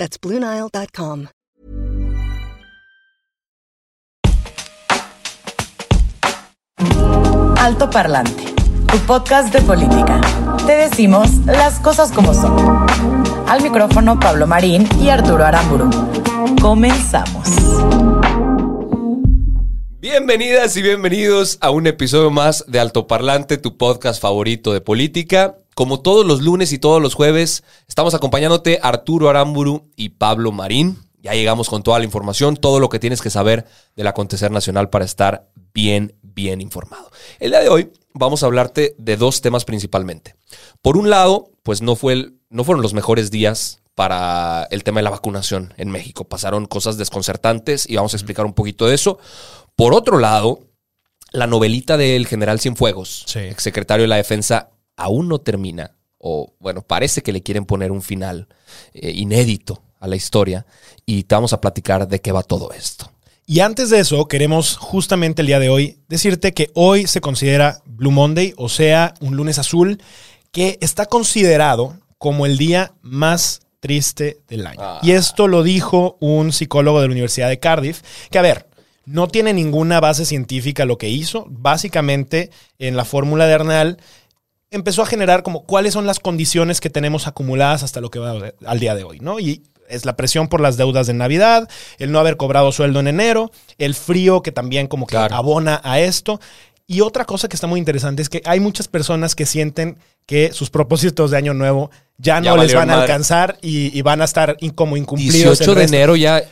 That's BlueNile.com. Alto Parlante, tu podcast de política. Te decimos las cosas como son. Al micrófono Pablo Marín y Arturo Aramburu. Comenzamos. Bienvenidas y bienvenidos a un episodio más de Alto Parlante, tu podcast favorito de política. Como todos los lunes y todos los jueves, estamos acompañándote Arturo Aramburu y Pablo Marín. Ya llegamos con toda la información, todo lo que tienes que saber del acontecer nacional para estar bien, bien informado. El día de hoy vamos a hablarte de dos temas principalmente. Por un lado, pues no, fue el, no fueron los mejores días para el tema de la vacunación en México. Pasaron cosas desconcertantes y vamos a explicar un poquito de eso. Por otro lado, la novelita del general Cienfuegos, Sí. exsecretario de la Defensa, aún no termina. O bueno, parece que le quieren poner un final eh, inédito a la historia. Y te vamos a platicar de qué va todo esto. Y antes de eso, queremos justamente el día de hoy decirte que hoy se considera Blue Monday, o sea, un lunes azul, que está considerado como el día más triste del año. Ah. Y esto lo dijo un psicólogo de la Universidad de Cardiff, que a ver, no tiene ninguna base científica lo que hizo. Básicamente, en la fórmula de Arnal, empezó a generar como cuáles son las condiciones que tenemos acumuladas hasta lo que va al día de hoy, ¿no? Y es la presión por las deudas de Navidad, el no haber cobrado sueldo en enero, el frío que también como que Claro. abona a esto. Y otra cosa que está muy interesante es que hay muchas personas que sienten que sus propósitos de año nuevo ya no Ya les van a madre. alcanzar y, y van a estar como incumplidos. 18 el de enero ya.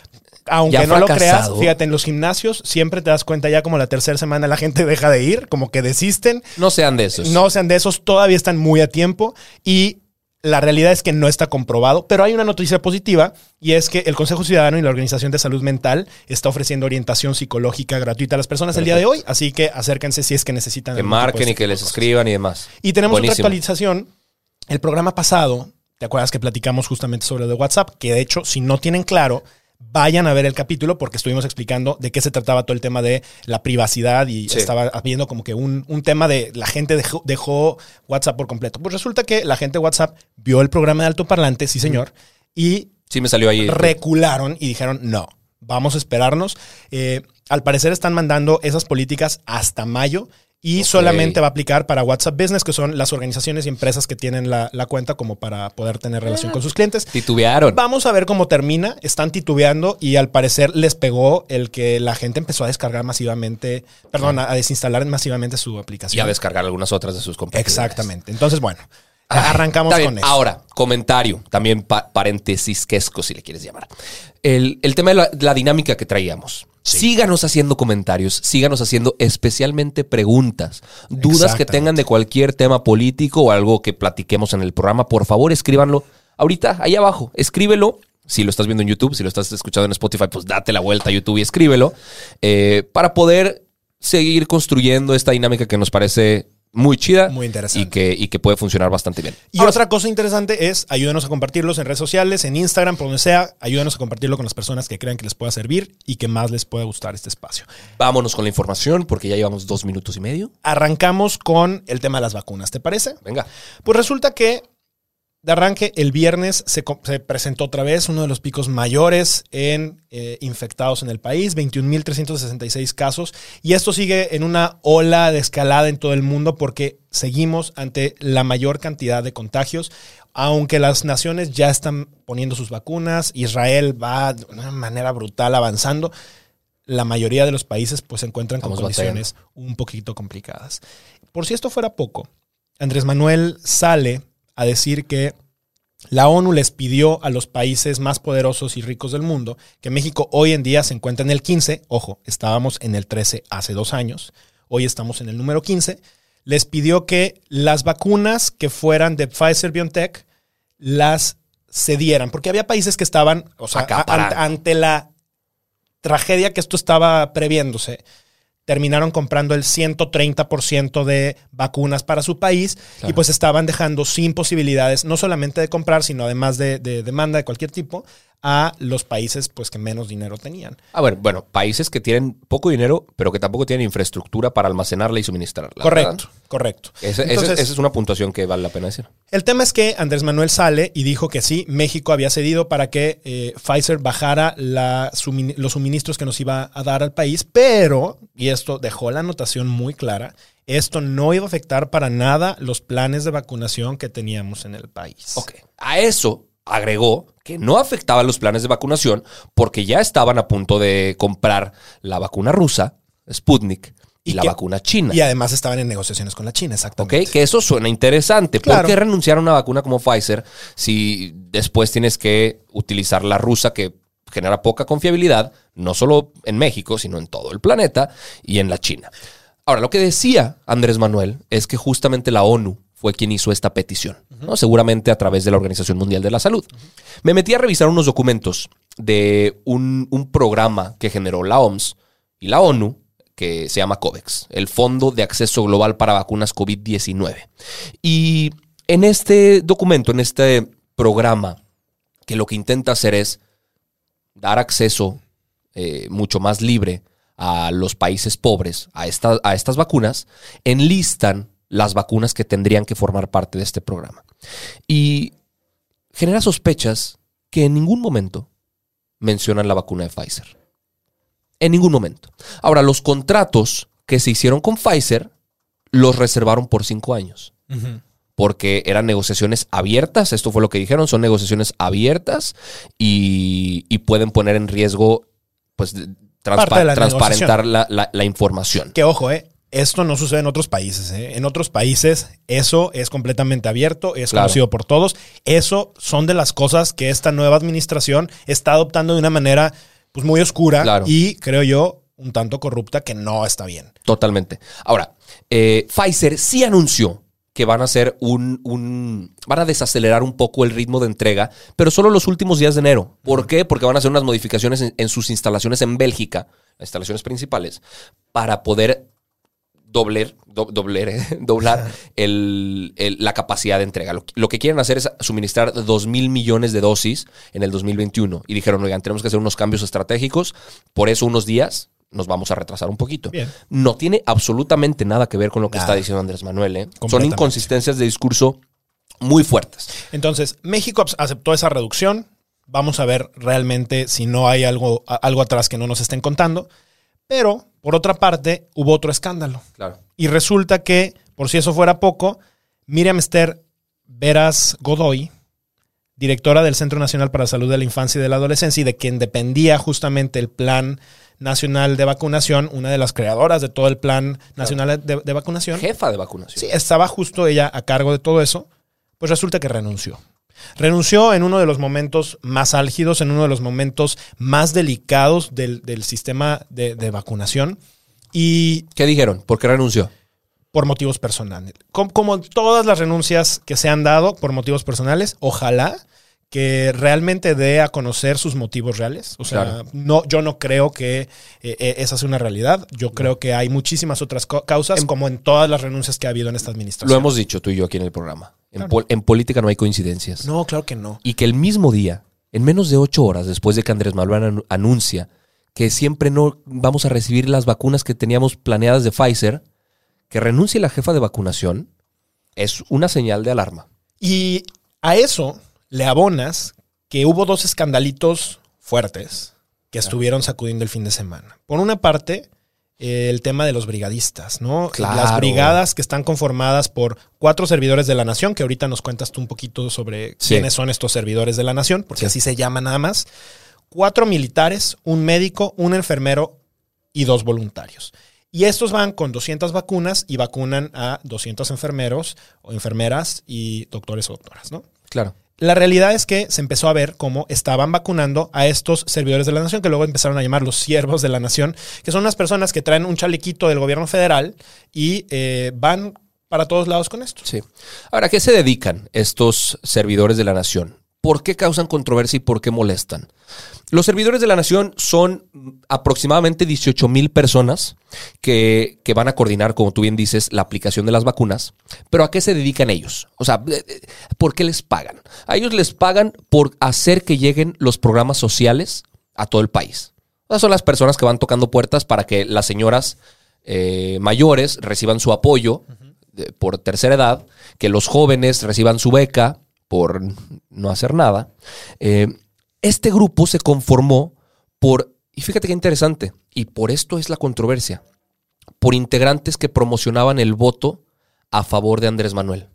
Aunque ya no lo creas, fíjate, en los gimnasios siempre te das cuenta ya como la tercera semana la gente deja de ir, como que desisten. No sean de esos. No sean de esos, todavía están muy a tiempo y la realidad es que no está comprobado, pero hay una noticia positiva y es que el Consejo Ciudadano y la Organización de Salud Mental está ofreciendo orientación psicológica gratuita a las personas el día de hoy, así que acérquense si es que necesitan. Que marquen y que les cosas. escriban y demás. Y tenemos Buenísimo. otra actualización. El programa pasado, ¿te acuerdas que platicamos justamente sobre lo de WhatsApp? Que de hecho, si no tienen claro, vayan a ver el capítulo porque estuvimos explicando de qué se trataba todo el tema de la privacidad y Sí. estaba habiendo como que un, un tema de la gente dejó, dejó WhatsApp por completo. Pues resulta que la gente de WhatsApp vio el programa de alto parlante, sí señor, y Sí me salió ahí. recularon y dijeron no, vamos a esperarnos. Eh, al parecer están mandando esas políticas hasta mayo y solamente va a aplicar para WhatsApp Business, que son las organizaciones y empresas que tienen la, la cuenta como para poder tener relación con sus clientes. Titubearon. Vamos a ver cómo termina. Están titubeando y al parecer les pegó el que la gente empezó a descargar masivamente, perdón, a desinstalar masivamente su Y aplicación. a descargar algunas otras de sus competidores. Exactamente. Entonces, bueno, Ay, arrancamos con eso. Ahora, comentario, también pa- paréntesis quesco, si le quieres llamar. El, el tema de la, la dinámica que traíamos. Síganos haciendo comentarios, síganos haciendo especialmente preguntas, dudas que tengan de cualquier tema político o algo que platiquemos en el programa. Por favor, escríbanlo ahorita, ahí abajo. Escríbelo. Si lo estás viendo en YouTube, si lo estás escuchando en Spotify, pues date la vuelta a YouTube y escríbelo. eh, para poder seguir construyendo esta dinámica que nos parece muy chida. Muy interesante. Y que, y que puede funcionar bastante bien. Y otra cosa interesante es ayúdanos a compartirlos en redes sociales, en Instagram, por donde sea. Ayúdanos a compartirlo con las personas que crean que les pueda servir y que más les pueda gustar este espacio. Vámonos con la información porque ya llevamos dos minutos y medio. Arrancamos con el tema de las vacunas, ¿te parece? Venga. Pues resulta que de arranque el viernes se, presentó otra vez uno de los picos mayores en eh, infectados en el país, 21.366 casos. Y esto sigue en una ola de escalada en todo el mundo porque seguimos ante la mayor cantidad de contagios. Aunque las naciones ya están poniendo sus vacunas, Israel va de una manera brutal avanzando, la mayoría de los países pues se encuentran con condiciones un poquito complicadas. Por si esto fuera poco, Andrés Manuel sale a decir que la ONU les pidió a los países más poderosos y ricos del mundo que México hoy en día se encuentra en el 15, ojo, estábamos en el 13 hace dos años, hoy estamos en el número 15, les pidió que las vacunas que fueran de Pfizer BioNTech las cedieran, porque había países que estaban, o sea, a- Acaparando. ante, ante la tragedia que esto estaba previéndose, terminaron comprando el 130% de vacunas para su país y pues estaban dejando sin posibilidades, no solamente de comprar, sino además de, de demanda de cualquier tipo, a los países pues que menos dinero tenían. A ver, bueno, países que tienen poco dinero, pero que tampoco tienen infraestructura para almacenarla y suministrarla. correcto, ¿verdad? correcto. Ese- esa es una puntuación que vale la pena decir. El tema es que Andrés Manuel sale y dijo que sí, México había cedido para que eh, Pfizer bajara la sumin- los suministros que nos iba a dar al país, pero, y esto dejó la anotación muy clara, esto no iba a afectar para nada los planes de vacunación que teníamos en el país. Ok. A eso agregó que no afectaba los planes de vacunación porque ya estaban a punto de comprar la vacuna rusa, Sputnik, y, Y la que- vacuna china. Y además estaban en negociaciones con la China, Ok, exactamente. que eso suena interesante. Claro. ¿Por qué renunciar a una vacuna como Pfizer si después tienes que utilizar la rusa que genera poca confiabilidad, no solo en México, sino en todo el planeta y en la China? Ahora, lo que decía Andrés Manuel es que justamente la ONU fue quien hizo esta petición, ¿no? seguramente a través de la Organización Mundial de la Salud. Me metí a revisar unos documentos de un, programa que generó la OMS y la ONU, que se llama COVEX, el Fondo de Acceso Global para Vacunas COVID-19. Y en este documento, en este programa, que lo que intenta hacer es dar acceso eh, mucho más libre a los países pobres a estas vacunas, enlistan las vacunas que tendrían que formar parte de este programa. Y genera sospechas que en ningún momento mencionan la vacuna de Pfizer. En ningún momento. Ahora, los contratos que se hicieron con Pfizer los reservaron por cinco años. Porque eran negociaciones abiertas, esto fue lo que dijeron, son negociaciones abiertas y, y pueden poner en riesgo, pues, transpa- transparentar la, la- la información. Que ojo, eh. Esto no sucede en otros países. ¿eh? En otros países eso es completamente abierto, es Claro. conocido por todos. Eso son de las cosas que esta nueva administración está adoptando de una manera pues, muy oscura Claro. y creo yo un tanto corrupta que no está bien. Totalmente. Ahora, eh, Pfizer sí anunció que van a hacer un, un- van a desacelerar un poco el ritmo de entrega, pero solo los últimos días de enero. ¿Por qué? Porque van a hacer unas modificaciones en, en sus instalaciones en Bélgica, las instalaciones principales, para poder dobler, do- dobler, eh, doblar el- el- la capacidad de entrega. Lo, lo que quieren hacer es suministrar 2 mil millones de dosis en el 2021. Y dijeron, oigan, tenemos que hacer unos cambios estratégicos, por eso unos días nos vamos a retrasar un poquito. Bien. No tiene absolutamente nada que ver con lo que Nada. está diciendo Andrés Manuel. ¿eh? Son inconsistencias de discurso muy fuertes. Entonces, México aceptó esa reducción. Vamos a ver realmente si no hay algo, algo atrás que no nos estén contando. Pero, por otra parte, hubo otro escándalo. Claro. Y resulta que, por si eso fuera poco, Miriam Esther Veras Godoy, directora del Centro Nacional para la Salud de la Infancia y de la Adolescencia y de quien dependía justamente el Plan Nacional de Vacunación, una de las creadoras de todo el Plan Nacional de, de Vacunación. Jefa de vacunación. Sí, estaba justo ella a cargo de todo eso, pues resulta que renunció. Renunció en uno de los momentos más álgidos, en uno de los momentos más delicados del, del sistema de, de vacunación y ¿Qué dijeron? ¿Por qué renunció? por motivos personales. Com- Como, todas las renuncias que se han dado por motivos personales, ojalá que realmente dé a conocer sus motivos reales. O sea, Claro. no, yo no creo que eh, eh, esa sea una realidad. Yo creo que hay muchísimas otras causas, como en todas las renuncias que ha habido en esta administración. Lo hemos dicho tú y yo aquí en el programa. En, pol- en política no hay coincidencias. No, claro que no. Y que el mismo día, en menos de ocho horas después de que Andrés Manuel anu- anuncia que siempre no vamos a recibir las vacunas que teníamos planeadas de Pfizer, que renuncie la jefa de vacunación, es una señal de alarma. Y a eso le abonas que hubo dos escandalitos fuertes que estuvieron sacudiendo el fin de semana. Por una parte, el tema de los brigadistas, ¿no? Claro. Las brigadas que están conformadas por cuatro servidores de la nación, que ahorita nos cuentas tú un poquito sobre Sí. quiénes son estos servidores de la nación, porque Sí. así se llama nada más. Cuatro militares, un médico, un enfermero y dos voluntarios. Y estos van con 200 vacunas y vacunan a 200 enfermeros o enfermeras y doctores o doctoras, ¿no? Claro. La realidad es que se empezó a ver cómo estaban vacunando a estos servidores de la nación, que luego empezaron a llamar los siervos de la nación, que son unas personas que traen un chalequito del gobierno federal y eh, van para todos lados con esto. Sí. Ahora, ¿a qué se dedican estos servidores de la nación? ¿Por qué causan controversia y por qué molestan? Los servidores de la nación son aproximadamente 18 mil personas que, que, van a coordinar, como tú bien dices, la aplicación de las vacunas. Pero ¿a qué se dedican ellos? O sea, eh, eh, ¿por qué les pagan? A ellos les pagan por hacer que lleguen los programas sociales a todo el país. Esas son las personas que van tocando puertas para que las señoras eh, mayores reciban su apoyo por tercera edad, que los jóvenes reciban su beca por no hacer nada. Este grupo se conformó por, y fíjate qué interesante, y por esto es la controversia, por integrantes que promocionaban el voto a favor de Andrés Manuel.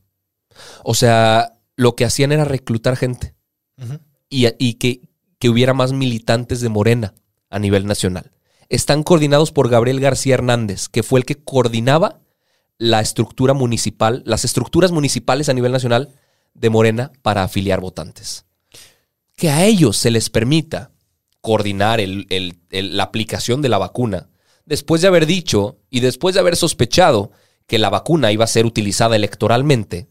O sea, lo que hacían era reclutar gente y, que, que hubiera más militantes de Morena a nivel nacional. Están coordinados por Gabriel García Hernández, que fue el que coordinaba la estructura municipal, las estructuras municipales a nivel nacional de Morena para afiliar votantes que a ellos se les permita coordinar la aplicación de la vacuna, después de haber dicho y después de haber sospechado que la vacuna iba a ser utilizada electoralmente.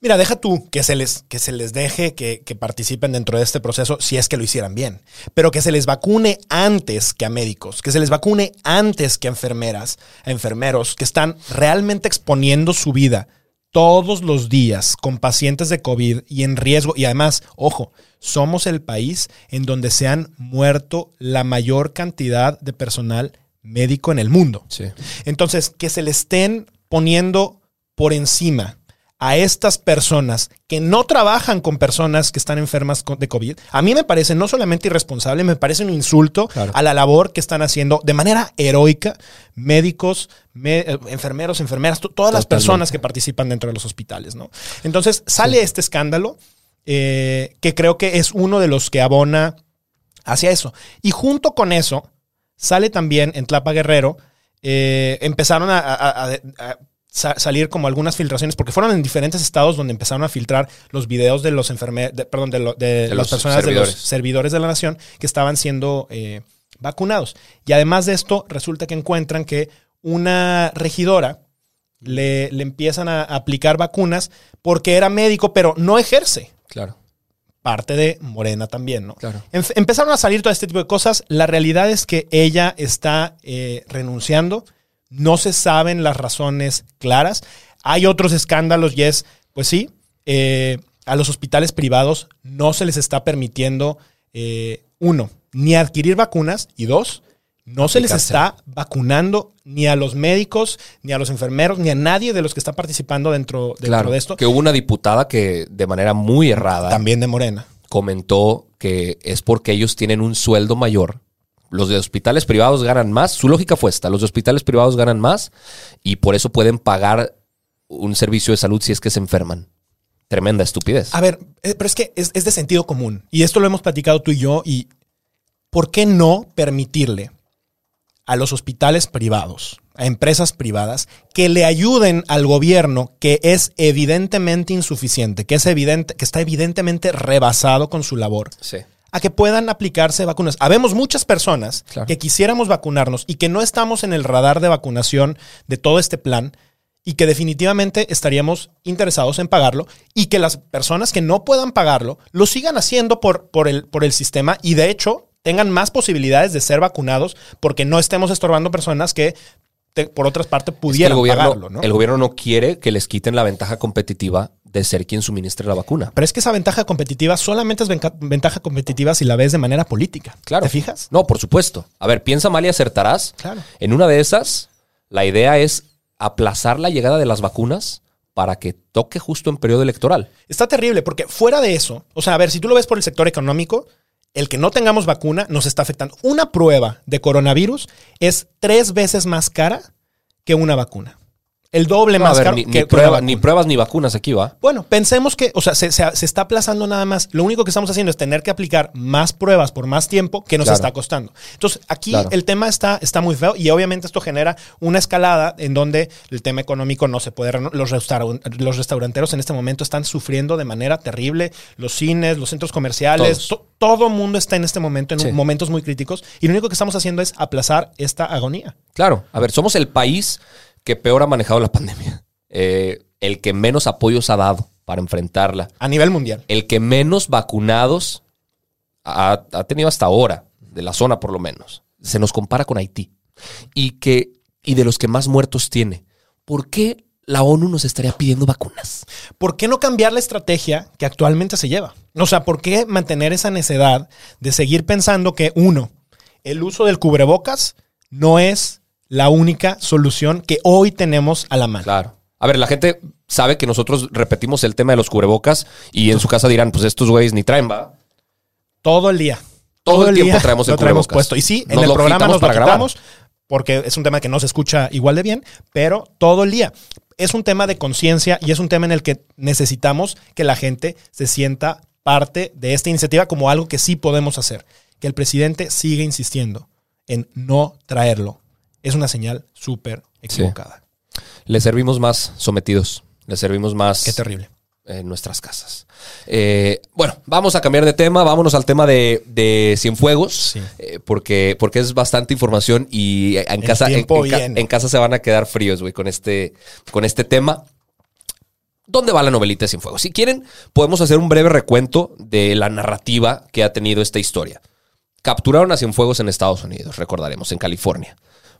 Mira, deja tú que se les, que se les deje que, que, participen dentro de este proceso si es que lo hicieran bien, pero que se les vacune antes que a médicos, que se les vacune antes que a enfermeras, a enfermeros que están realmente exponiendo su vida todos los días con pacientes de COVID y en riesgo. Y además, ojo, somos el país en donde se han muerto la mayor cantidad de personal médico en el mundo. Entonces, que se le estén poniendo por encima a estas personas que no trabajan con personas que están enfermas de COVID, a mí me parece no solamente irresponsable, me parece un insulto a la labor que están haciendo de manera heroica médicos, eh, enfermeros, enfermeras, todas las personas que participan dentro de los hospitales. ¿no? Entonces sale este escándalo eh, que creo que es uno de los que abona hacia eso. Y junto con eso sale también en Tlapa Guerrero, eh, empezaron a salir como algunas filtraciones, porque fueron en diferentes estados donde empezaron a filtrar los videos de los enfermeros, perdón, de, las personas de los servidores de la nación que estaban siendo eh, vacunados. Y además de esto, resulta que encuentran que una regidora le, le empiezan a aplicar vacunas porque era médico, pero no ejerce. Claro parte de Morena también, ¿no? Claro. empezaron a salir todo este tipo de cosas. La realidad es que ella está eh, renunciando. No se saben las razones claras. Hay otros escándalos y es, pues sí, eh, a los hospitales privados no se les está permitiendo, eh, uno, ni adquirir vacunas y dos, no se les está vacunando ni a los médicos, ni a los enfermeros, ni a nadie de los que está participando dentro, de esto. Que hubo una diputada que de manera muy errada. También de Morena. Comentó que es porque ellos tienen un sueldo mayor los de hospitales privados ganan más. Su lógica fue esta. Los de hospitales privados ganan más y por eso pueden pagar un servicio de salud si es que se enferman. Tremenda estupidez. A ver, eh, pero es que es, de sentido común. Y esto lo hemos platicado tú y yo. ¿Y por qué no permitirle a los hospitales privados, a empresas privadas, que le ayuden al gobierno que es evidentemente insuficiente, que es evidente, que está evidentemente rebasado con su labor? Sí a que puedan aplicarse vacunas. Habemos muchas personas que quisiéramos vacunarnos y que no estamos en el radar de vacunación de todo este plan y que definitivamente estaríamos interesados en pagarlo y que las personas que no puedan pagarlo lo sigan haciendo por, por, el, por el sistema y de hecho tengan más posibilidades de ser vacunados porque no estemos estorbando personas que por otras partes pudieran pagarlo. El gobierno no quiere que les quiten la ventaja competitiva de ser quien suministre la vacuna. Pero es que esa ventaja competitiva solamente es ventaja competitiva si la ves de manera política. Claro. ¿Te fijas? No, por supuesto. A ver, piensa mal y acertarás. Claro. En una de esas, la idea es aplazar la llegada de las vacunas para que toque justo en periodo electoral. Está terrible porque fuera de eso, o sea, a ver, si tú lo ves por el sector económico, el que no tengamos vacuna nos está afectando. Una prueba de coronavirus es tres veces más cara que una vacuna el doble más caro. Ni, que ni, pruebas ni vacunas aquí va. Bueno, pensemos que, o sea, se, está aplazando nada más. Lo único que estamos haciendo es tener que aplicar más pruebas por más tiempo que nos está costando. Entonces, aquí el tema está, está muy feo y obviamente esto genera una escalada en donde el tema económico no se puede. Los, los restauranteros en este momento están sufriendo de manera terrible. Los cines, los centros comerciales, todo el mundo está en este momento en momentos muy críticos y lo único que estamos haciendo es aplazar esta agonía. Claro, a ver, somos el país que peor ha manejado la pandemia, eh, el que menos apoyos ha dado para enfrentarla. A nivel mundial. El que menos vacunados ha, ha tenido hasta ahora, de la zona por lo menos, se nos compara con Haití. Y, que, y de los que más muertos tiene. ¿Por qué la ONU nos estaría pidiendo vacunas? ¿Por qué no cambiar la estrategia que actualmente se lleva? O sea, ¿por qué mantener esa necedad de seguir pensando que, uno, el uso del cubrebocas no es la única solución que hoy tenemos a la mano? Claro. A ver, la gente sabe que nosotros repetimos el tema de los cubrebocas y en su casa dirán, pues estos güeyes ni traen, va. Todo el día. Todo el tiempo traemos el lo traemos cubrebocas. puesto. Y sí, en Nos el lo programa nos lo para quitamos porque es un tema que no se escucha igual de bien, pero todo el día. Es un tema de conciencia y es un tema en el que necesitamos que la gente se sienta parte de esta iniciativa como algo que sí podemos hacer. Que el presidente siga insistiendo en no traerlo. Es una señal súper equivocada. Le servimos más sometidos. Le servimos más Qué terrible. en nuestras casas. Eh, bueno, vamos a cambiar de tema. Vámonos al tema de, de Cienfuegos. Sí. eh, porque, porque es bastante información y en El casa, en casa se van a quedar fríos, güey, con este, con este tema. ¿Dónde va la novelita de Cienfuegos? Si quieren, podemos hacer un breve recuento de la narrativa que ha tenido esta historia. Capturaron a Cienfuegos en Estados Unidos, recordaremos, en California.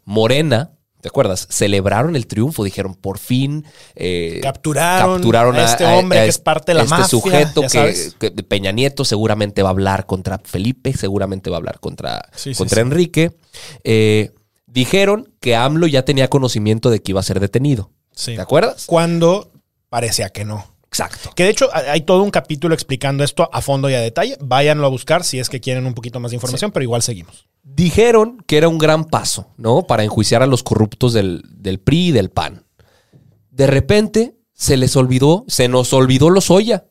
Morena, ¿te acuerdas? Celebraron el triunfo, dijeron, por fin. eh, Capturaron a este hombre que es parte de la este mafia, sujeto que, que Peña Nieto seguramente va a hablar contra Felipe, seguramente va a hablar contra, Sí, contra sí. Enrique. Eh, dijeron que AMLO ya tenía conocimiento de que iba a ser detenido. ¿Te acuerdas? Cuando parecía que no. Exacto. Que de hecho hay todo un capítulo explicando esto a fondo y a detalle. Váyanlo a buscar si es que quieren un poquito más de información, pero igual seguimos. Dijeron que era un gran paso, ¿no? Para enjuiciar a los corruptos del, del PRI y del PAN. De repente se les olvidó, se nos olvidó Lozoya,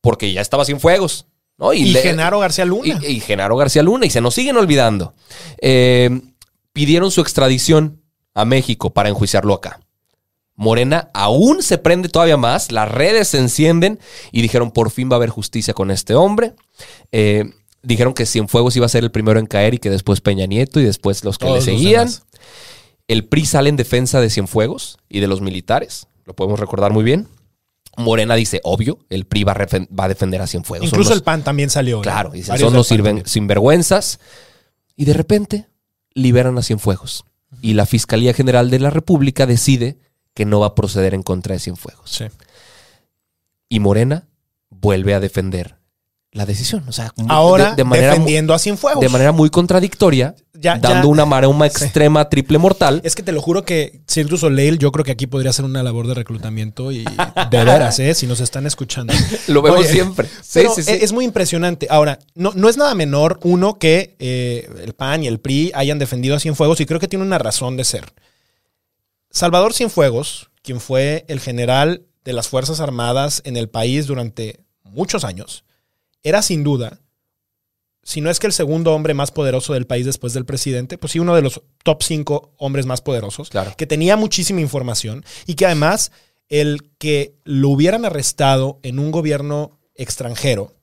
porque ya estaba sin fuegos, ¿no? Y, le- Genaro García Luna. Y, y Genaro García Luna, y se nos siguen olvidando. Eh, pidieron su extradición a México para enjuiciarlo acá. Morena aún se prende todavía más, las redes se encienden y dijeron por fin va a haber justicia con este hombre. Eh, dijeron que Cienfuegos iba a ser el primero en caer y que después Peña Nieto y después los que Todos le seguían. El PRI sale en defensa de Cienfuegos y de los militares, lo podemos recordar muy bien. Morena dice, obvio, el PRI va a, va a defender a Cienfuegos. Incluso los- el PAN también salió. Claro, dicen, Varios son los sirven- sinvergüenzas. Y de repente liberan a Cienfuegos. Y la Fiscalía General de la República decide que no va a proceder en contra de Cienfuegos. Sí. Y Morena vuelve a defender la decisión. O sea, Ahora de, manera, mu- defendiendo a Cienfuegos. de manera muy contradictoria, Ya- dando ya- una maroma Sí. extrema triple mortal. Es que te lo juro que Cirque du Soleil, yo creo que aquí podría ser una labor de reclutamiento y de veras, ¿eh? Si nos están escuchando. Lo vemos Oye, siempre. Sí, Pero sí, sí. Es, es muy impresionante. Ahora, no, no es nada menor, uno, que eh, el PAN y el PRI hayan defendido a Cienfuegos y creo que tiene una razón de ser. Salvador Cienfuegos, quien fue el general de las Fuerzas Armadas en el país durante muchos años, era sin duda, si no es que el segundo hombre más poderoso del país después del presidente, pues sí, uno de los top cinco hombres más poderosos, Claro. que tenía muchísima información y que además el que lo hubieran arrestado en un gobierno extranjero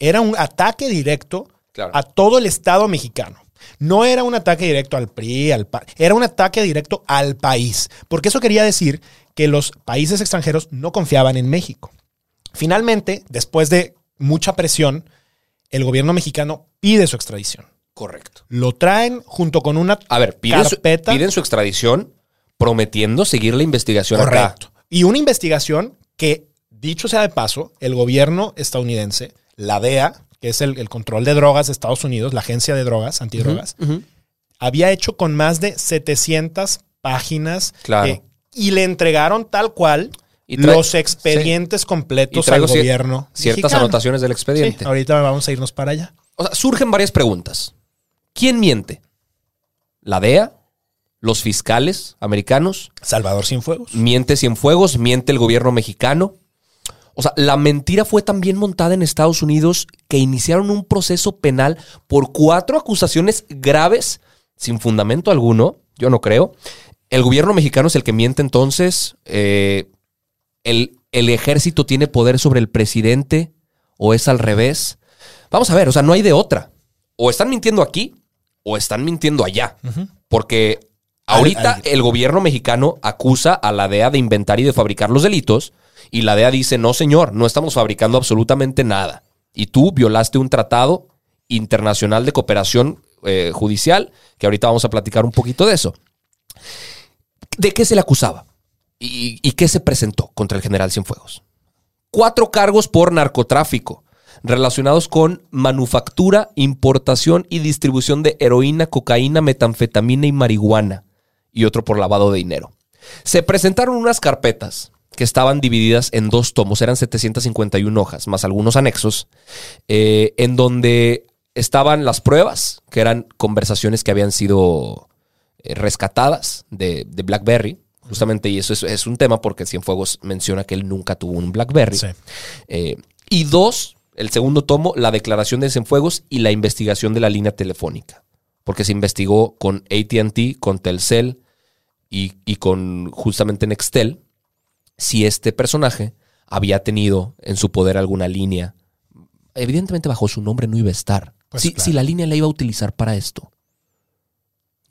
era un ataque directo Claro. a todo el Estado mexicano. No era un ataque directo al PRI, al PAN, era un ataque directo al país, porque eso quería decir que los países extranjeros no confiaban en México. Finalmente, después de mucha presión, el gobierno mexicano pide su extradición. Correcto. Lo traen junto con una A ver, piden su, carpeta. piden su extradición prometiendo seguir la investigación acá. Correcto. Y una investigación que, dicho sea de paso, el gobierno estadounidense, la DEA, que es el, el control de drogas de Estados Unidos, la agencia de drogas, antidrogas, había hecho con más de 700 páginas. Claro. eh, y le entregaron tal cual Y los expedientes completos Y traigo al gobierno. Ciertas mexicano. anotaciones del Sí, expediente. ahorita vamos a irnos para allá. O sea, surgen varias preguntas. ¿Quién miente? ¿La DEA? ¿Los fiscales americanos? Salvador Cienfuegos. ¿Miente Cienfuegos? ¿Miente el gobierno mexicano? O sea, la mentira fue tan bien montada en Estados Unidos que iniciaron un proceso penal por cuatro acusaciones graves sin fundamento alguno, yo no creo. El gobierno mexicano es el que miente entonces. Eh, el, el ejército tiene poder sobre el presidente o es al revés. Vamos a ver, o sea, no hay de otra. O están mintiendo aquí o están mintiendo allá. Porque ahorita el gobierno mexicano acusa a la DEA de inventar y de fabricar los delitos Y la DEA dice, no señor, no estamos fabricando absolutamente nada. Y tú violaste un tratado internacional de cooperación eh, judicial, que ahorita vamos a platicar un poquito de eso. ¿De qué se le acusaba? ¿Y, qué se presentó contra el general Cienfuegos? Cuatro cargos por narcotráfico relacionados con manufactura, importación y distribución de heroína, cocaína, metanfetamina y marihuana, y otro por lavado de dinero. Se presentaron unas carpetas que estaban divididas en dos tomos, eran 751 hojas, más algunos anexos, eh, en donde estaban las pruebas, que eran conversaciones que habían sido eh, rescatadas de, BlackBerry, justamente, y eso es, es, un tema porque Cienfuegos menciona que él nunca tuvo un BlackBerry. Sí. Eh, y dos, el segundo tomo, la declaración de Cienfuegos y la investigación de la línea telefónica, porque se investigó con ATT, con Telcel y, y con justamente Nextel si este personaje había tenido en su poder alguna línea. Evidentemente bajo su nombre no iba a estar. Pues si, claro. si la línea la iba a utilizar para esto,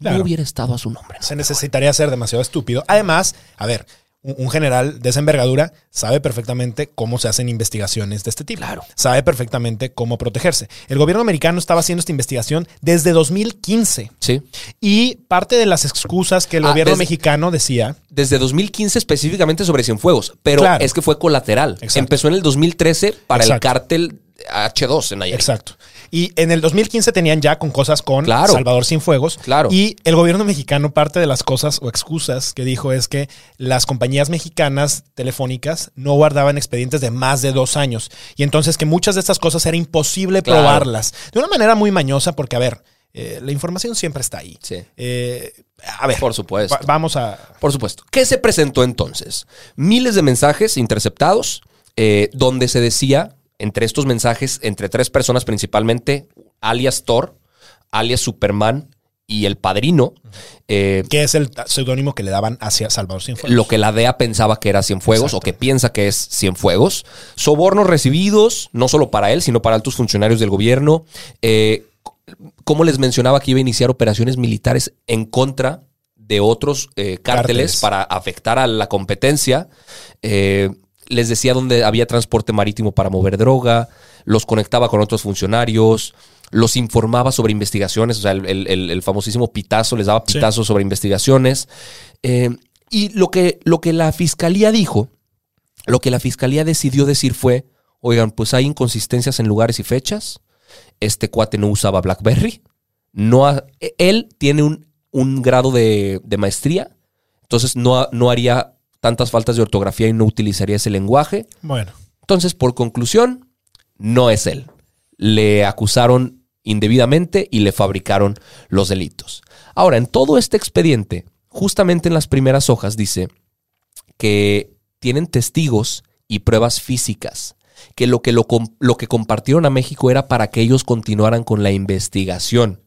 Claro. no hubiera estado a su nombre. Se necesitaría ser demasiado estúpido. Además, a ver, un, general de esa envergadura sabe perfectamente cómo se hacen investigaciones de este tipo. Claro. Sabe perfectamente cómo protegerse. El gobierno americano estaba haciendo esta investigación desde 2015. Sí. Y parte de las excusas que el Ah, gobierno desde- mexicano decía, Desde 2015 específicamente sobre Cienfuegos, pero Claro. es que fue colateral. Exacto. Empezó en el 2013 para el cártel H2 en Nayarit. exacto. Y en el 2015 tenían ya con cosas con Claro. Salvador Cienfuegos. Claro. Y el gobierno mexicano, parte de las cosas o excusas que dijo es que las compañías mexicanas telefónicas no guardaban expedientes de más de dos años. Y entonces que muchas de estas cosas era imposible Claro. probarlas. De una manera muy mañosa, porque, a ver, eh, la información siempre está ahí. Sí. Eh, a ver, Por supuesto. va- vamos a... Por supuesto. ¿Qué se presentó entonces? Miles de mensajes interceptados eh, donde se decía, entre estos mensajes, entre tres personas principalmente, alias Thor, alias Superman y el padrino, eh, que es el seudónimo que le daban hacia Salvador Cienfuegos. lo que la DEA pensaba que era Cienfuegos Exacto. o que piensa que es Cienfuegos. Sobornos recibidos, no solo para él, sino para altos funcionarios del gobierno. Eh, como les mencionaba que iba a iniciar operaciones militares en contra de otros eh, cárteles, Cárteles. para afectar a la competencia. Eh, les decía dónde había transporte marítimo para mover droga, los conectaba con otros funcionarios, los informaba sobre investigaciones, o sea, el, el- el- el famosísimo pitazo, les daba Sí. pitazos sobre investigaciones. Eh, y lo que, lo que la fiscalía dijo, lo que la fiscalía decidió decir fue, oigan, pues hay inconsistencias en lugares y fechas, este cuate no usaba BlackBerry, no ha- él tiene un, un grado de, de maestría, entonces no, no haría tantas faltas de ortografía y no utilizaría ese lenguaje. Bueno, Entonces, por conclusión, no es él. Le acusaron indebidamente y le fabricaron los delitos. Ahora, en todo este expediente, justamente en las primeras hojas dice que tienen testigos y pruebas físicas, que lo que, lo, lo que compartieron a México era para que ellos continuaran con la investigación,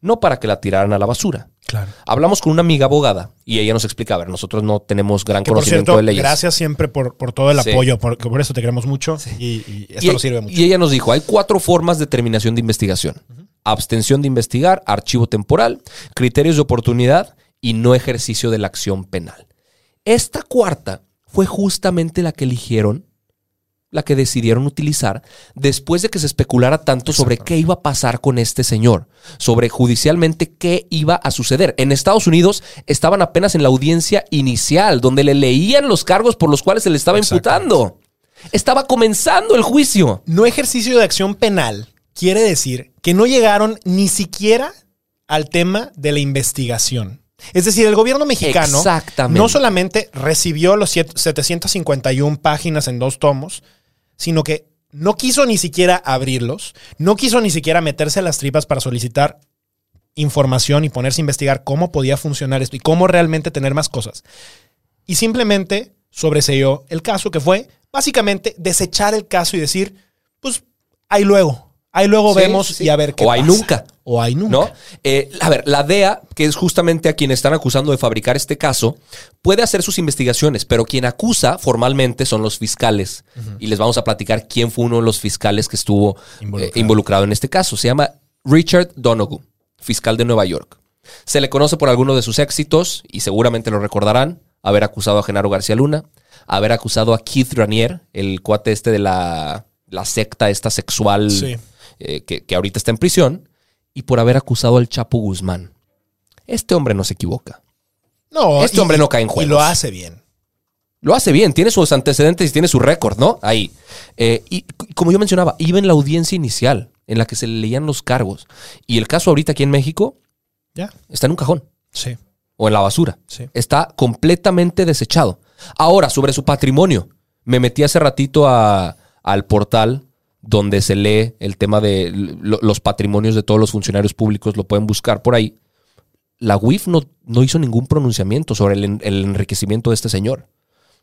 no para que la tiraran a la basura. Claro. Hablamos con una amiga abogada y ella nos explica, a ver, nosotros no tenemos gran Que por conocimiento cierto, de leyes. gracias siempre por, por todo el Sí. apoyo, porque por eso te queremos mucho y, y esto y, nos sirve mucho. y ella nos dijo, hay cuatro formas de terminación de investigación. Abstención de investigar, archivo temporal, criterios de oportunidad y no ejercicio de la acción penal. Esta cuarta fue justamente la que eligieron, la que decidieron utilizar después de que se especulara tanto sobre qué iba a pasar con este señor, sobre judicialmente qué iba a suceder. En Estados Unidos estaban apenas en la audiencia inicial, donde le leían los cargos por los cuales se le estaba imputando. Estaba comenzando el juicio. No ejercicio de acción penal quiere decir que no llegaron ni siquiera al tema de la investigación. Es decir, el gobierno mexicano no solamente recibió los siete- 751 páginas en dos tomos, sino que no quiso ni siquiera abrirlos, no quiso ni siquiera meterse a las tripas para solicitar información y ponerse a investigar cómo podía funcionar esto y cómo realmente tener más cosas. Y simplemente sobreseyó el caso, que fue básicamente desechar el caso y decir, pues ahí luego, ahí luego Sí, vemos sí. y a ver qué O ahí pasa. nunca. O ahí nunca. ¿No? Eh, a ver, la DEA, que es justamente a quien están acusando de fabricar este caso, puede hacer sus investigaciones, pero quien acusa formalmente son los fiscales. Y les vamos a platicar quién fue uno de los fiscales que estuvo eh, Involucrado. involucrado en este caso. Se llama Richard Donoghue, fiscal de Nueva York. Se le conoce por algunos de sus éxitos, y seguramente lo recordarán, haber acusado a Genaro García Luna, haber acusado a Keith Ranier, el cuate este de la, la secta esta sexual Sí. eh, que, que ahorita está en prisión, y por haber acusado al Chapo Guzmán. Este hombre no se equivoca. No, Este hombre no cae en Y juegos. lo hace bien. Lo hace bien, tiene sus antecedentes y tiene su récord, ¿no? Ahí. Eh, y como yo mencionaba, iba en la audiencia inicial, en la que se le leían los cargos. Y el caso ahorita aquí en México Ya. está en un cajón Sí. o en la basura. Sí. Está completamente desechado. Ahora, sobre su patrimonio. Me metí hace ratito a- al portal donde se lee el tema de lo- los patrimonios de todos los funcionarios públicos. Lo pueden buscar por ahí. La UIF no, no hizo ningún pronunciamiento sobre el, en- el enriquecimiento de este señor.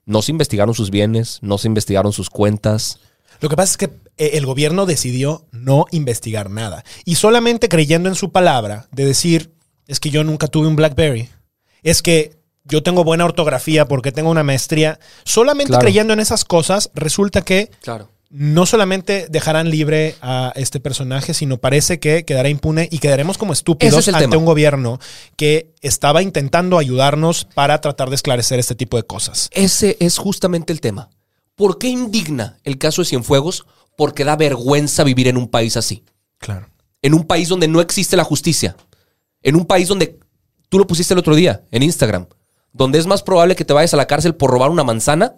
No se investigaron sus bienes, no se investigaron sus cuentas. Lo que pasa es que eh, el gobierno decidió no investigar nada. Y solamente creyendo en su palabra de decir, es que yo nunca tuve un BlackBerry. Es que yo tengo buena ortografía porque tengo una maestría. Solamente Claro. creyendo en esas cosas, resulta que Claro. No solamente dejarán libre a este personaje, sino parece que quedará impune y quedaremos como estúpidos es ante tema. un gobierno que estaba intentando ayudarnos para tratar de esclarecer este tipo de cosas. Ese es justamente el tema. ¿Por qué indigna el caso de Cienfuegos? Porque da vergüenza vivir en un país así. Claro. En un país donde no existe la justicia. En un país donde tú lo pusiste el otro día en Instagram. Donde es más probable que te vayas a la cárcel por robar una manzana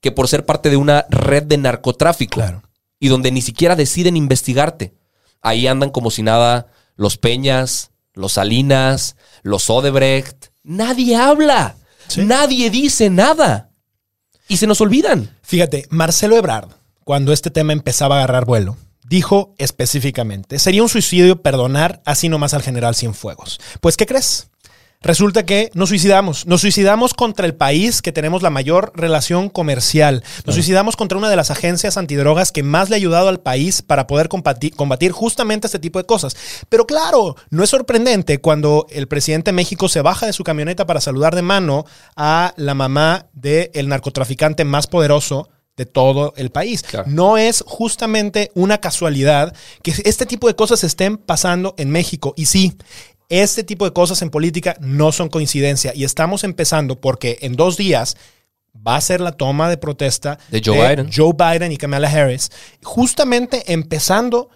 que por ser parte de una red de narcotráfico. Claro. Y donde ni siquiera deciden investigarte. Ahí andan como si nada los Peñas, los Salinas, los Odebrecht. Nadie habla. Sí. Nadie dice nada. Y se nos olvidan. Fíjate, Marcelo Ebrard, cuando este tema empezaba a agarrar vuelo, dijo específicamente, sería un suicidio perdonar así nomás al general Cienfuegos. Pues, ¿qué crees? Resulta que nos suicidamos. Nos suicidamos contra el país que tenemos la mayor relación comercial. Nos suicidamos contra una de las agencias antidrogas que más le ha ayudado al país para poder combati- combatir justamente este tipo de cosas. Pero claro, no es sorprendente cuando el presidente de México se baja de su camioneta para saludar de mano a la mamá del narcotraficante más poderoso de todo el país. Claro. No es justamente una casualidad que este tipo de cosas estén pasando en México. Y sí, este tipo de cosas en política no son coincidencia. Y estamos empezando porque en dos días va a ser la toma de protesta De Joe Biden. Joe Biden y Kamala Harris. Justamente empezando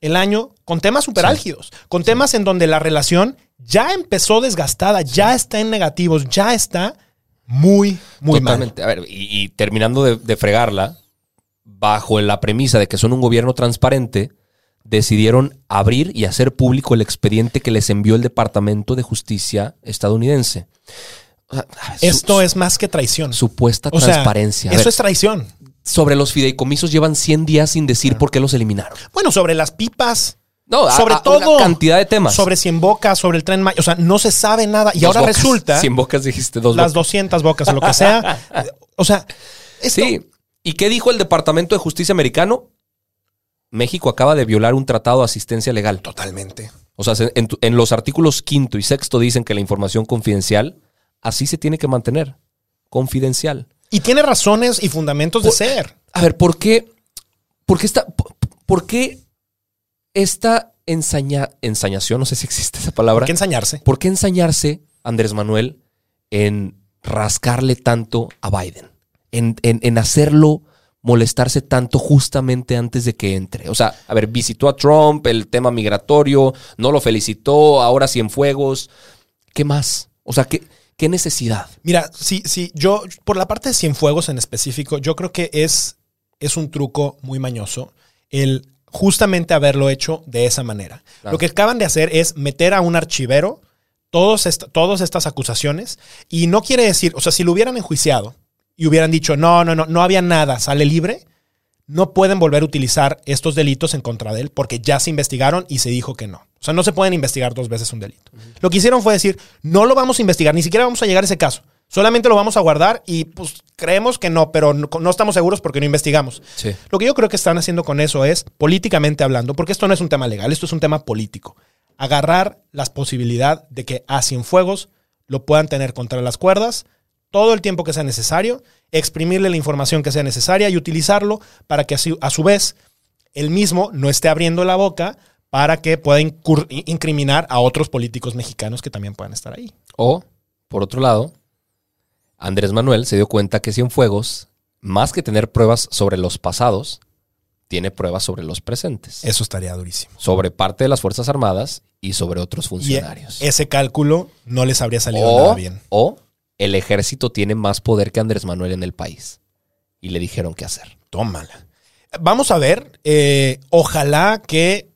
el año con temas super álgidos, con temas en donde la relación ya empezó desgastada, ya está en negativos, ya está muy, muy mal. Totalmente. A ver, y, y terminando de, de fregarla, bajo la premisa de que son un gobierno transparente, decidieron abrir y hacer público el expediente que les envió el Departamento de Justicia estadounidense. Su- Esto es más que traición. supuesta O transparencia. Eso ver, es traición. sobre los fideicomisos llevan 100 días sin decir por qué los eliminaron. Bueno, sobre las pipas. No, sobre a- todo. una cantidad de temas. Sobre 100 bocas, sobre el tren. O sea, no se sabe nada. Y Dos ahora bocas. resulta. 100 bocas dijiste, dos las bocas. 200 bocas o lo que sea. O sea, esto- Sí. ¿Y qué dijo el Departamento de Justicia americano? México acaba de violar un tratado de asistencia legal. Totalmente. O sea, se- en, los artículos quinto y sexto dicen que la información confidencial así se tiene que mantener. Confidencial. Y tiene razones y fundamentos de Por- ser. A ver, ¿por qué? ¿Por qué esta, por, por qué esta ensaña, ensañación? No sé si existe esa palabra. Hay que ensañarse. ¿Por qué ensañarse, Andrés Manuel, en rascarle tanto a Biden? En, en- en hacerlo molestarse tanto justamente antes de que entre. O sea, a ver, visitó a Trump, el tema migratorio, no lo felicitó, ahora Cienfuegos. ¿Qué más? O sea, ¿qué, qué necesidad? Mira, sí, sí, yo, por la parte de Cienfuegos en específico, yo creo que es, es un truco muy mañoso el justamente haberlo hecho de esa manera. Claro. Lo que acaban de hacer es meter a un archivero todos todas estas acusaciones y no quiere decir, o sea, si lo hubieran enjuiciado y hubieran dicho, no, no, no, no había nada, sale libre, no pueden volver a utilizar estos delitos en contra de él porque ya se investigaron y se dijo que no. O sea, no se pueden investigar dos veces un delito. Lo que hicieron fue decir, no lo vamos a investigar, ni siquiera vamos a llegar a ese caso. Solamente lo vamos a guardar y pues creemos que no, pero no, no estamos seguros porque no investigamos. Sí. Lo que yo creo que están haciendo con eso es, políticamente hablando, porque esto no es un tema legal, esto es un tema político, agarrar la posibilidad de que a Cienfuegos lo puedan tener contra las cuerdas todo el tiempo que sea necesario, exprimirle la información que sea necesaria y utilizarlo para que así, a su vez él mismo no esté abriendo la boca para que pueda incriminar a otros políticos mexicanos que también puedan estar ahí. O, por otro lado, Andrés Manuel se dio cuenta que Cienfuegos, más que tener pruebas sobre los pasados, tiene pruebas sobre los presentes. Eso estaría durísimo. Sobre parte de las Fuerzas Armadas y sobre otros Y e- funcionarios. ese cálculo no les habría salido o, nada bien. o el ejército tiene más poder que Andrés Manuel en el país. Y le dijeron qué hacer. Tómala. Vamos a ver. eh, ojalá que,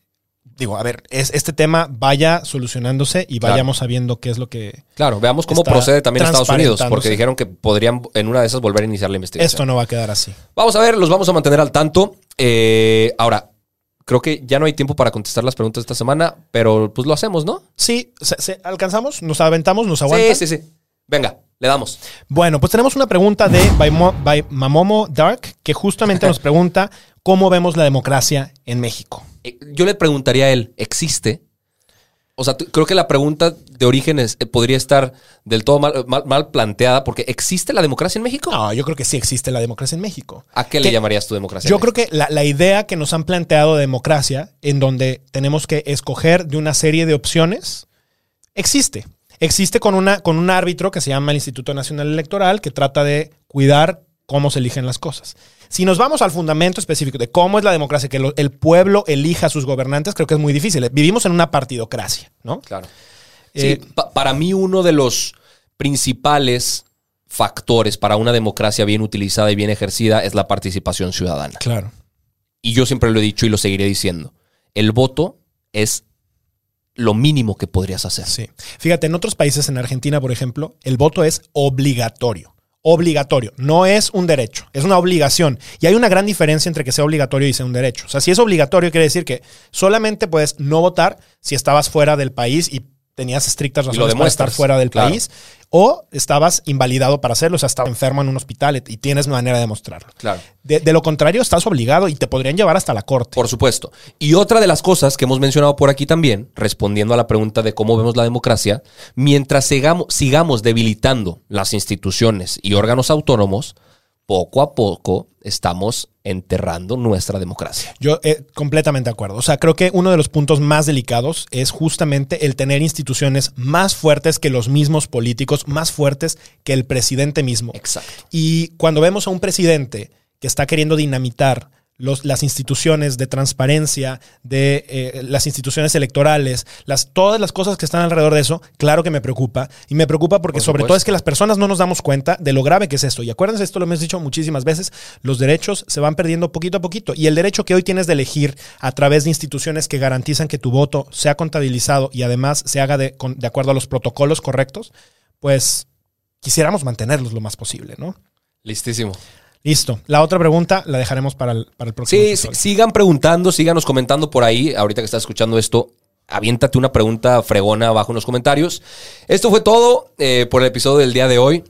digo, a ver, es, este tema vaya solucionándose y Claro. vayamos sabiendo qué es lo que. Claro, veamos cómo procede también Estados Unidos, porque dijeron que podrían en una de esas volver a iniciar la investigación. Esto no va a quedar así. Vamos a ver, los vamos a mantener al tanto. Eh, ahora, creo que ya no hay tiempo para contestar las preguntas de esta semana, pero pues lo hacemos, ¿no? Sí, se- se- alcanzamos, nos aventamos, nos aguantan. Sí, sí, sí. Venga, le damos. Bueno, pues tenemos una pregunta de by, Mo- by Mamomo Dark que justamente nos pregunta cómo vemos la democracia en México. Eh, Yo le preguntaría a él, ¿existe? O sea, creo que la pregunta de orígenes eh, podría estar del todo mal, mal- mal planteada, porque ¿existe la democracia en México? No, yo creo que sí existe la democracia en México. ¿A qué le llamarías tu democracia? Yo creo que la, la idea que nos han planteado de democracia, en donde tenemos que escoger de una serie de opciones, existe. Existe con, una, con un árbitro que se llama el Instituto Nacional Electoral, que trata de cuidar cómo se eligen las cosas. Si nos vamos al fundamento específico de cómo es la democracia, que el pueblo elija a sus gobernantes, creo que es muy difícil. Vivimos en una partidocracia, ¿no? Claro. Eh, Sí, pa- para mí uno de los principales factores para una democracia bien utilizada y bien ejercida es la participación ciudadana. Claro. Y yo siempre lo he dicho y lo seguiré diciendo. El voto es lo mínimo que podrías hacer. Sí. Fíjate, en otros países, en Argentina, por ejemplo, el voto es obligatorio. Obligatorio. No es un derecho, es una obligación. Y hay una gran diferencia entre que sea obligatorio y sea un derecho. O sea, si es obligatorio, quiere decir que solamente puedes no votar si estabas fuera del país y tenías estrictas razones para estar fuera del claro. país, o estabas invalidado para hacerlo, o sea, estabas enfermo en un hospital y tienes manera de demostrarlo. Claro. De, de lo contrario, estás obligado y te podrían llevar hasta la corte. Por supuesto. Y otra de las cosas que hemos mencionado por aquí también, respondiendo a la pregunta de cómo vemos la democracia, mientras sigamos, sigamos debilitando las instituciones y órganos autónomos, poco a poco estamos enterrando nuestra democracia. Yo eh, completamente de acuerdo. O sea, creo que uno de los puntos más delicados es justamente el tener instituciones más fuertes que los mismos políticos, más fuertes que el presidente mismo. Exacto. Y cuando vemos a un presidente que está queriendo dinamitar los, las instituciones de transparencia, de eh, las instituciones electorales, las, todas las cosas que están alrededor de eso, claro que me preocupa. Y me preocupa porque Por sobre todo es que las personas no nos damos cuenta de lo grave que es esto. Y acuérdense, esto lo hemos dicho muchísimas veces, los derechos se van perdiendo poquito a poquito. Y el derecho que hoy tienes de elegir a través de instituciones que garantizan que tu voto sea contabilizado y además se haga de, con- de acuerdo a los protocolos correctos, pues quisiéramos mantenerlos lo más posible, ¿no? Listísimo. Listo. La otra pregunta la dejaremos para el, para el próximo. Sí, episodio. sigan preguntando, síganos comentando por ahí. Ahorita que estás escuchando esto, aviéntate una pregunta fregona abajo en los comentarios. Esto fue todo eh, por el episodio del día de hoy.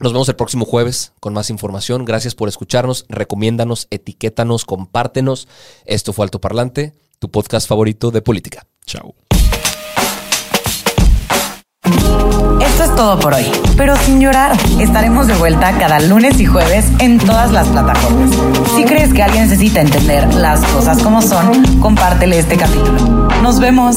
Nos vemos el próximo jueves con más información. Gracias por escucharnos. Recomiéndanos, etiquétanos, compártenos. Esto fue Alto Parlante, tu podcast favorito de política. Chao. Esto es todo por hoy, pero sin llorar. Estaremos de vuelta cada lunes y jueves en todas las plataformas. Si crees que alguien necesita entender las cosas como son, compártele este capítulo. Nos vemos.